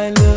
I